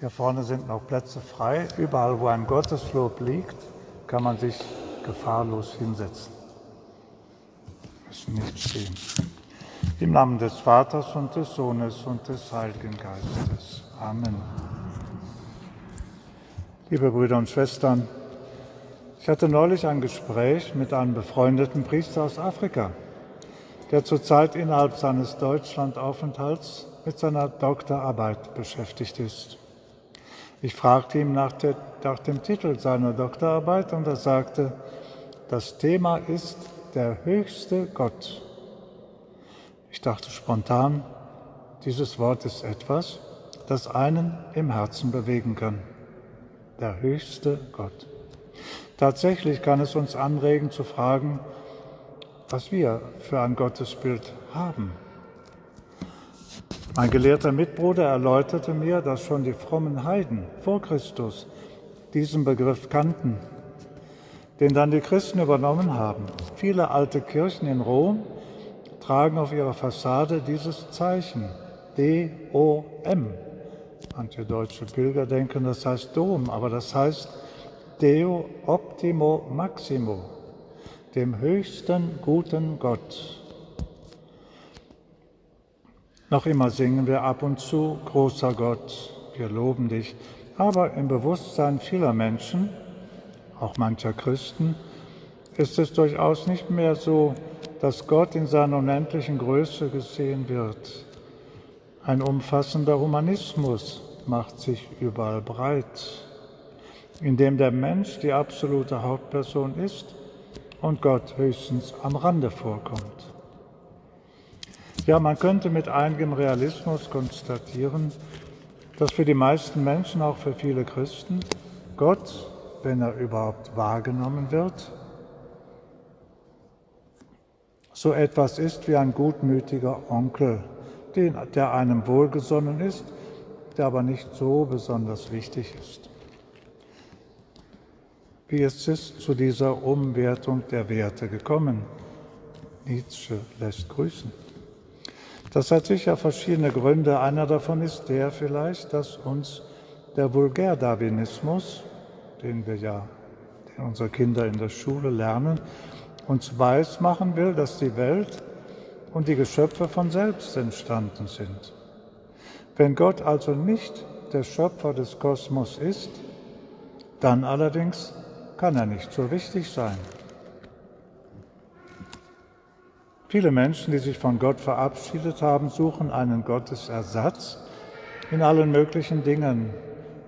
Hier vorne sind noch Plätze frei. Überall, wo ein Gotteslob liegt, kann man sich gefahrlos hinsetzen. Müssen nicht stehen. Im Namen des Vaters und des Sohnes und des Heiligen Geistes. Amen. Liebe Brüder und Schwestern, ich hatte neulich ein Gespräch mit einem befreundeten Priester aus Afrika, der zurzeit innerhalb seines Deutschlandaufenthalts mit seiner Doktorarbeit beschäftigt ist. Ich fragte ihn nach, der, nach dem Titel seiner Doktorarbeit und er sagte, das Thema ist der höchste Gott. Ich dachte spontan, dieses Wort ist etwas, das einen im Herzen bewegen kann. Der höchste Gott. Tatsächlich kann es uns anregen zu fragen, was wir für ein Gottesbild haben. Mein gelehrter Mitbruder erläuterte mir, dass schon die frommen Heiden vor Christus diesen Begriff kannten, den dann die Christen übernommen haben. Viele alte Kirchen in Rom tragen auf ihrer Fassade dieses Zeichen, D-O-M. Manche deutsche Pilger denken, das heißt Dom, aber das heißt Deo Optimo Maximo, dem höchsten guten Gott. Noch immer singen wir ab und zu, großer Gott, wir loben dich. Aber im Bewusstsein vieler Menschen, auch mancher Christen, ist es durchaus nicht mehr so, dass Gott in seiner unendlichen Größe gesehen wird. Ein umfassender Humanismus macht sich überall breit, in dem der Mensch die absolute Hauptperson ist und Gott höchstens am Rande vorkommt. Ja, man könnte mit einigem Realismus konstatieren, dass für die meisten Menschen, auch für viele Christen, Gott, wenn er überhaupt wahrgenommen wird, so etwas ist wie ein gutmütiger Onkel, der einem wohlgesonnen ist, der aber nicht so besonders wichtig ist. Wie ist es zu dieser Umwertung der Werte gekommen? Nietzsche lässt grüßen. Das hat sicher verschiedene Gründe. Einer davon ist der vielleicht, dass uns der Vulgärdarwinismus, den wir ja, den unsere Kinder in der Schule lernen, uns weiß machen will, dass die Welt und die Geschöpfe von selbst entstanden sind. Wenn Gott also nicht der Schöpfer des Kosmos ist, dann allerdings kann er nicht so wichtig sein. Viele Menschen, die sich von Gott verabschiedet haben, suchen einen Gottesersatz in allen möglichen Dingen,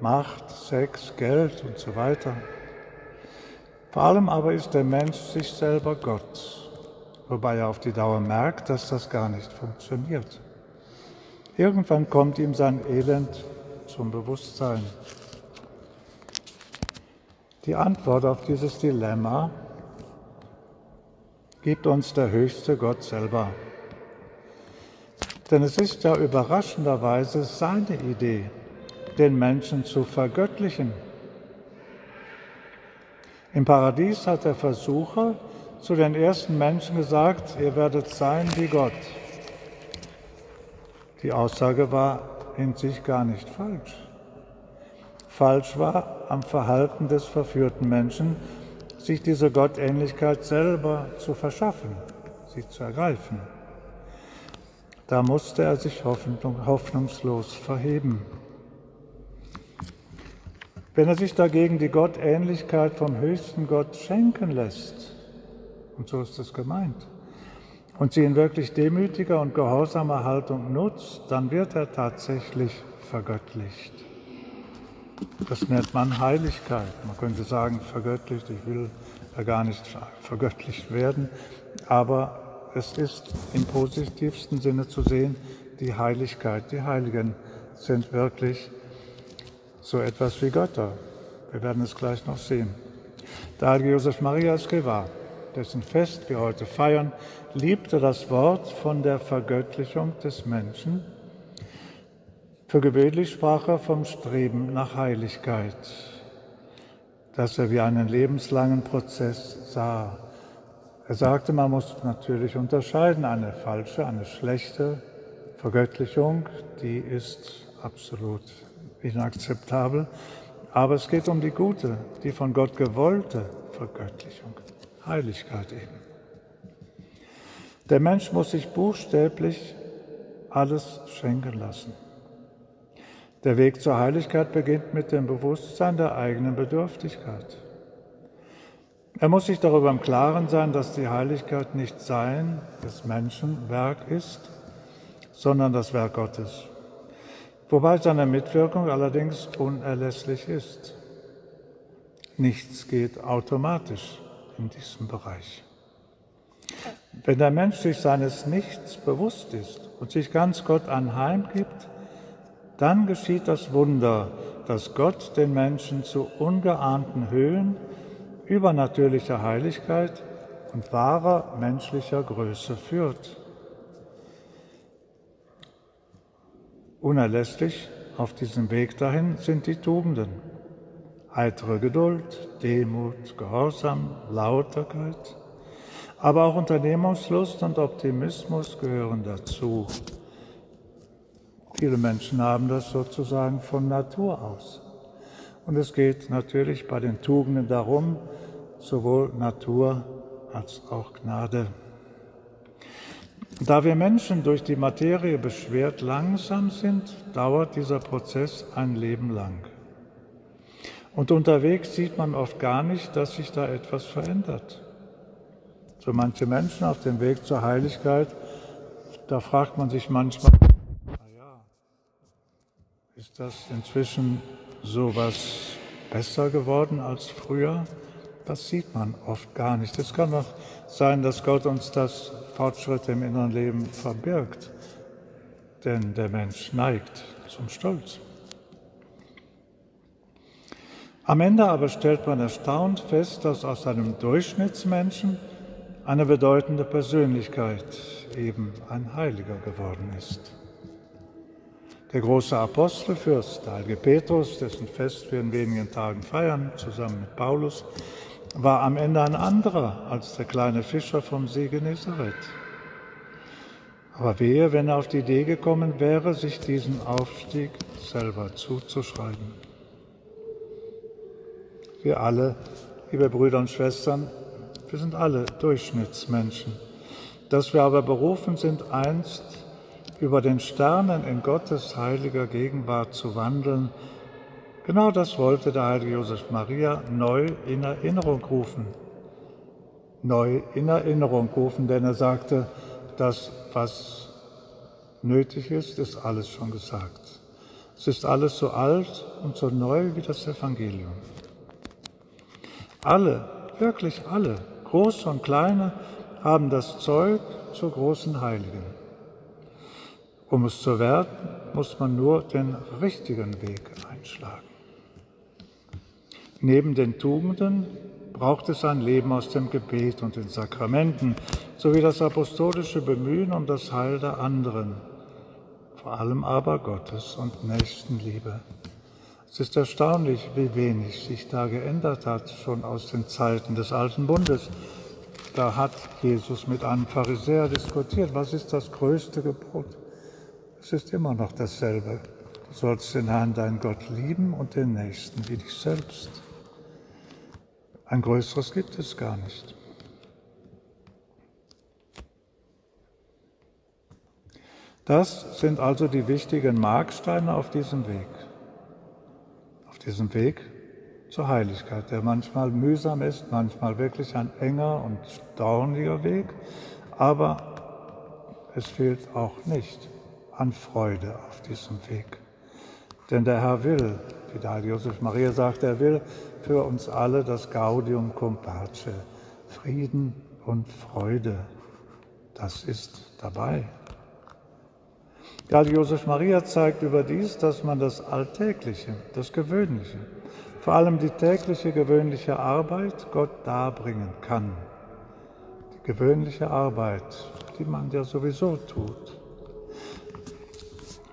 Macht, Sex, Geld und so weiter. Vor allem aber ist der Mensch sich selber Gott, wobei er auf die Dauer merkt, dass das gar nicht funktioniert. Irgendwann kommt ihm sein Elend zum Bewusstsein. Die Antwort auf dieses Dilemma gibt uns der höchste Gott selber. Denn es ist ja überraschenderweise seine Idee, den Menschen zu vergöttlichen. Im Paradies hat der Versucher zu den ersten Menschen gesagt, ihr werdet sein wie Gott. Die Aussage war in sich gar nicht falsch. Falsch war am Verhalten des verführten Menschen, sich diese Gottähnlichkeit selber zu verschaffen, sie zu ergreifen. Da musste er sich hoffnungslos verheben. Wenn er sich dagegen die Gottähnlichkeit vom höchsten Gott schenken lässt, und so ist es gemeint, und sie in wirklich demütiger und gehorsamer Haltung nutzt, dann wird er tatsächlich vergöttlicht. Das nennt man Heiligkeit. Man könnte sagen, vergöttlicht, ich will ja gar nicht vergöttlicht werden, aber es ist im positivsten Sinne zu sehen, die Heiligkeit. Die Heiligen sind wirklich so etwas wie Götter. Wir werden es gleich noch sehen. Der heilige Josef Maria Escrivá, dessen Fest wir heute feiern, liebte das Wort von der Vergöttlichung des Menschen für gewöhnlich sprach er vom Streben nach Heiligkeit, das er wie einen lebenslangen Prozess sah. Er sagte, man muss natürlich unterscheiden, eine falsche, eine schlechte Vergöttlichung, die ist absolut inakzeptabel. Aber es geht um die gute, die von Gott gewollte Vergöttlichung, Heiligkeit eben. Der Mensch muss sich buchstäblich alles schenken lassen. Der Weg zur Heiligkeit beginnt mit dem Bewusstsein der eigenen Bedürftigkeit. Er muss sich darüber im Klaren sein, dass die Heiligkeit nicht sein des Menschen Werk ist, sondern das Werk Gottes. Wobei seine Mitwirkung allerdings unerlässlich ist. Nichts geht automatisch in diesem Bereich. Wenn der Mensch sich seines Nichts bewusst ist und sich ganz Gott anheimgibt, dann geschieht das Wunder, dass Gott den Menschen zu ungeahnten Höhen übernatürlicher Heiligkeit und wahrer menschlicher Größe führt. Unerlässlich auf diesem Weg dahin sind die Tugenden. Heitere Geduld, Demut, Gehorsam, Lauterkeit, aber auch Unternehmungslust und Optimismus gehören dazu. Viele Menschen haben das sozusagen von Natur aus. Und es geht natürlich bei den Tugenden darum, sowohl Natur als auch Gnade. Da wir Menschen durch die Materie beschwert langsam sind, dauert dieser Prozess ein Leben lang. Und unterwegs sieht man oft gar nicht, dass sich da etwas verändert. So manche Menschen auf dem Weg zur Heiligkeit, da fragt man sich manchmal, ist das inzwischen so was besser geworden als früher? Das sieht man oft gar nicht. Es kann auch sein, dass Gott uns das Fortschritt im inneren Leben verbirgt, denn der Mensch neigt zum Stolz. Am Ende aber stellt man erstaunt fest, dass aus einem Durchschnittsmenschen eine bedeutende Persönlichkeit eben ein Heiliger geworden ist. Der große Apostelfürst, der heilige Petrus, dessen Fest wir in wenigen Tagen feiern, zusammen mit Paulus, war am Ende ein anderer als der kleine Fischer vom See Genezareth. Aber wehe, wenn er auf die Idee gekommen wäre, sich diesen Aufstieg selber zuzuschreiben. Wir alle, liebe Brüder und Schwestern, wir sind alle Durchschnittsmenschen. Dass wir aber berufen sind, einst über den Sternen in Gottes heiliger Gegenwart zu wandeln, Genau das wollte der heilige Josef Maria neu in Erinnerung rufen. Neu in Erinnerung rufen, denn er sagte, das, was nötig ist, ist alles schon gesagt. Es ist alles so alt und so neu wie das Evangelium. Alle, wirklich alle, große und kleine, haben das Zeug zur großen Heiligen. Um es zu werden, muss man nur den richtigen Weg einschlagen. Neben den Tugenden braucht es ein Leben aus dem Gebet und den Sakramenten sowie das apostolische Bemühen um das Heil der anderen, vor allem aber Gottes und Nächstenliebe. Es ist erstaunlich, wie wenig sich da geändert hat, schon aus den Zeiten des Alten Bundes. Da hat Jesus mit einem Pharisäer diskutiert, was ist das größte Gebot? Es ist immer noch dasselbe. Du sollst den Herrn, dein Gott, lieben und den Nächsten wie dich selbst. Ein größeres gibt es gar nicht. Das sind also die wichtigen Marksteine auf diesem Weg. Auf diesem Weg zur Heiligkeit, der manchmal mühsam ist, manchmal wirklich ein enger und dorniger Weg, aber es fehlt auch nicht an Freude auf diesem Weg. Denn der Herr will, wie der Heilige Josef Maria sagt, er will für uns alle das Gaudium cum pace, Frieden und Freude. Das ist dabei. Der Heilige Josef Maria zeigt überdies, dass man das Alltägliche, das Gewöhnliche, vor allem die tägliche gewöhnliche Arbeit Gott darbringen kann. Die gewöhnliche Arbeit, die man ja sowieso tut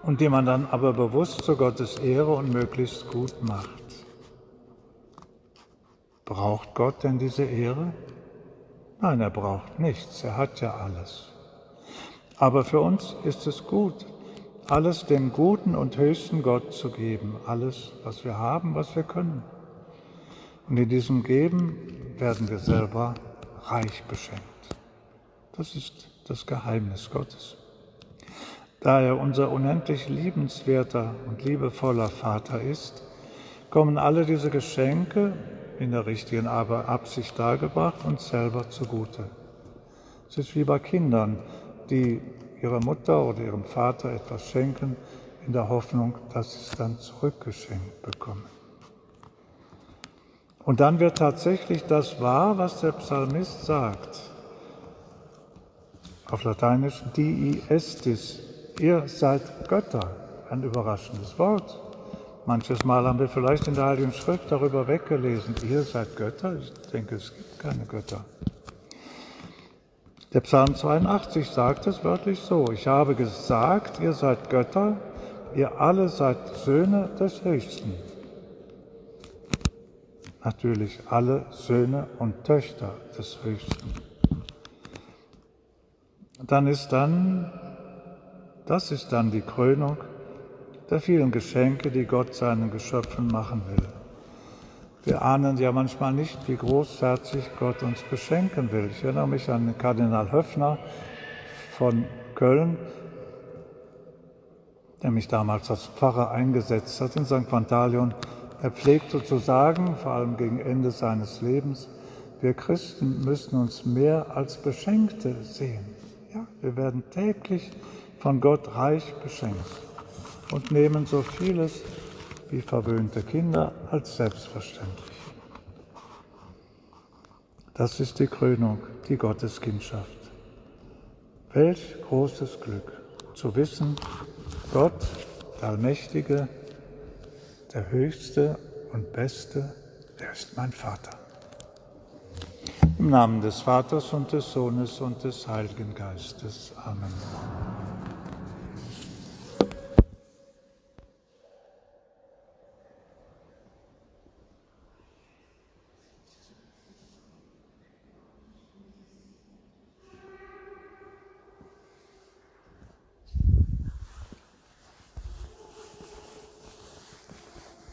und die man dann aber bewusst zu Gottes Ehre und möglichst gut macht. Braucht Gott denn diese Ehre? Nein, er braucht nichts, er hat ja alles. Aber für uns ist es gut, alles dem guten und höchsten Gott zu geben, alles, was wir haben, was wir können. Und in diesem Geben werden wir selber reich beschenkt. Das ist das Geheimnis Gottes. Da er unser unendlich liebenswerter und liebevoller Vater ist, kommen alle diese Geschenke in der richtigen Absicht dargebracht uns selber zugute. Es ist wie bei Kindern, die ihrer Mutter oder ihrem Vater etwas schenken, in der Hoffnung, dass sie es dann zurückgeschenkt bekommen. Und dann wird tatsächlich das wahr, was der Psalmist sagt. Auf Lateinisch, dii estis, ihr seid Götter. Ein überraschendes Wort. Manches Mal haben wir vielleicht in der Heiligen Schrift darüber weggelesen, ihr seid Götter. Ich denke, es gibt keine Götter. Der Psalm 82 sagt es wörtlich so, ich habe gesagt, ihr seid Götter, ihr alle seid Söhne des Höchsten. Natürlich alle Söhne und Töchter des Höchsten. Dann ist dann, das ist dann die Krönung der vielen Geschenke, die Gott seinen Geschöpfen machen will. Wir ahnen ja manchmal nicht, wie großherzig Gott uns beschenken will. Ich erinnere mich an Kardinal Höffner von Köln, der mich damals als Pfarrer eingesetzt hat in St. Pantaleon. Er pflegte zu sagen, vor allem gegen Ende seines Lebens, wir Christen müssen uns mehr als Beschenkte sehen. Ja, wir werden täglich von Gott reich beschenkt und nehmen so vieles wie verwöhnte Kinder als selbstverständlich. Das ist die Krönung, die Gotteskindschaft. Welch großes Glück zu wissen, Gott, der Allmächtige, der Höchste und Beste, der ist mein Vater. Im Namen des Vaters und des Sohnes und des Heiligen Geistes. Amen.